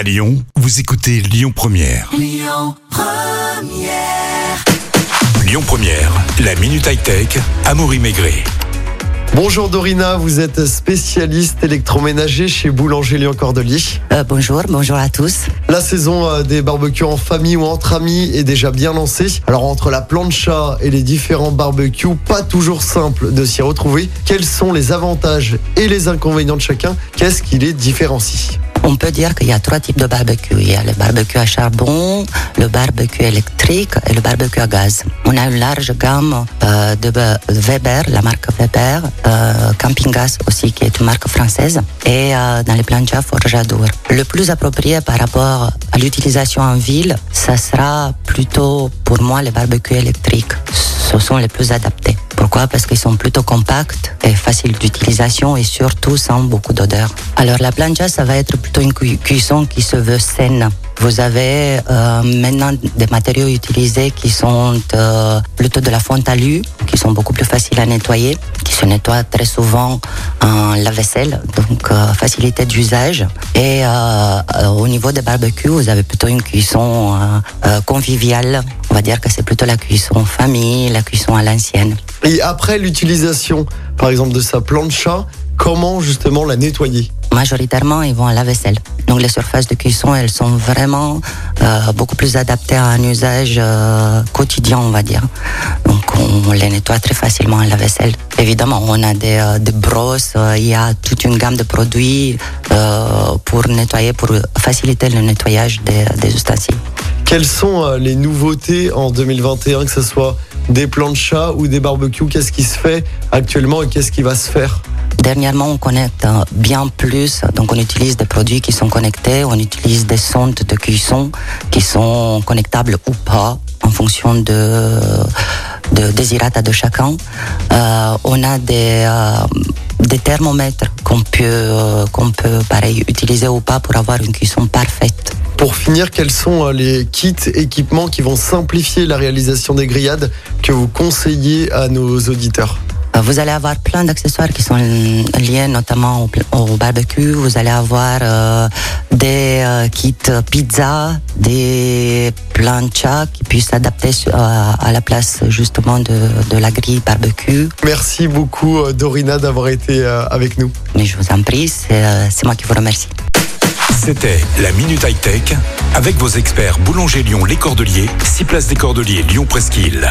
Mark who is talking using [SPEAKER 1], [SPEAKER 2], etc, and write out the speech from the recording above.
[SPEAKER 1] À Lyon, vous écoutez Lyon Première. Lyon Première, la minute high-tech, Amaury Maigret.
[SPEAKER 2] Bonjour Dorina, vous êtes spécialiste électroménager chez Boulanger Lyon Cordelier.
[SPEAKER 3] Euh, bonjour, bonjour à tous.
[SPEAKER 2] La saison euh, des barbecues en famille ou entre amis est déjà bien lancée. Alors entre la plancha et les différents barbecues, pas toujours simple de s'y retrouver. Quels sont les avantages et les inconvénients de chacun? Qu'est-ce qui les différencie?
[SPEAKER 3] On peut dire qu'il y a trois types de barbecue. Il y a le barbecue à charbon, le barbecue électrique et le barbecue à gaz. On a une large gamme euh, de Weber, la marque Weber, euh, Camping Gas aussi qui est une marque française et euh, dans les planchas Forjadour. Le plus approprié par rapport à l'utilisation en ville, ça sera plutôt pour moi les barbecues électriques. Ce sont les plus adaptés. Pourquoi? Parce qu'ils sont plutôt compacts et faciles d'utilisation et surtout sans beaucoup d'odeur. Alors la plancha, ça va être plutôt une cu- cuisson qui se veut saine. Vous avez euh, maintenant des matériaux utilisés qui sont euh, plutôt de la fonte à qui sont beaucoup plus faciles à nettoyer, qui se nettoient très souvent en lave-vaisselle, donc euh, facilité d'usage. Et au niveau des barbecues, vous avez plutôt une cuisson conviviale. On va dire que c'est plutôt la cuisson famille, la cuisson à l'ancienne.
[SPEAKER 2] Et après l'utilisation, par exemple, de sa plancha, comment justement la nettoyer?
[SPEAKER 3] Majoritairement, ils vont à la vaisselle. Donc les surfaces de cuisson, elles sont vraiment euh, beaucoup plus adaptées à un usage euh, quotidien, on va dire. Donc on les nettoie très facilement à la vaisselle. Évidemment, on a des, euh, brosses, il y a toute une gamme de produits pour nettoyer, pour faciliter le nettoyage des, des ustensiles.
[SPEAKER 2] Quelles sont les nouveautés en 2021, que ce soit des planchas ou des barbecues? Qu'est-ce qui se fait actuellement et qu'est-ce qui va se faire?
[SPEAKER 3] Dernièrement, on connecte euh, bien plus. Donc, on utilise des produits qui sont connectés. On utilise des sondes de cuisson qui sont connectables ou pas en fonction de, de de chacun. Euh, on a des, euh, des thermomètres qu'on peut, euh, utiliser ou pas pour avoir une cuisson parfaite.
[SPEAKER 2] Pour finir, quels sont les kits, équipements qui vont simplifier la réalisation des grillades que vous conseillez à nos auditeurs?
[SPEAKER 3] Vous allez avoir plein d'accessoires qui sont liés notamment au, barbecue. Vous allez avoir euh, des euh, kits pizza, des planchas qui puissent s'adapter à, à la place justement de, de la grille barbecue.
[SPEAKER 2] Merci beaucoup euh, Dorina d'avoir été euh, avec nous.
[SPEAKER 3] Mais je vous en prie, c'est euh, moi qui vous remercie.
[SPEAKER 1] C'était la minute high-tech avec vos experts Boulanger Lyon Les Cordeliers, 6 places des Cordeliers Lyon Presqu'île.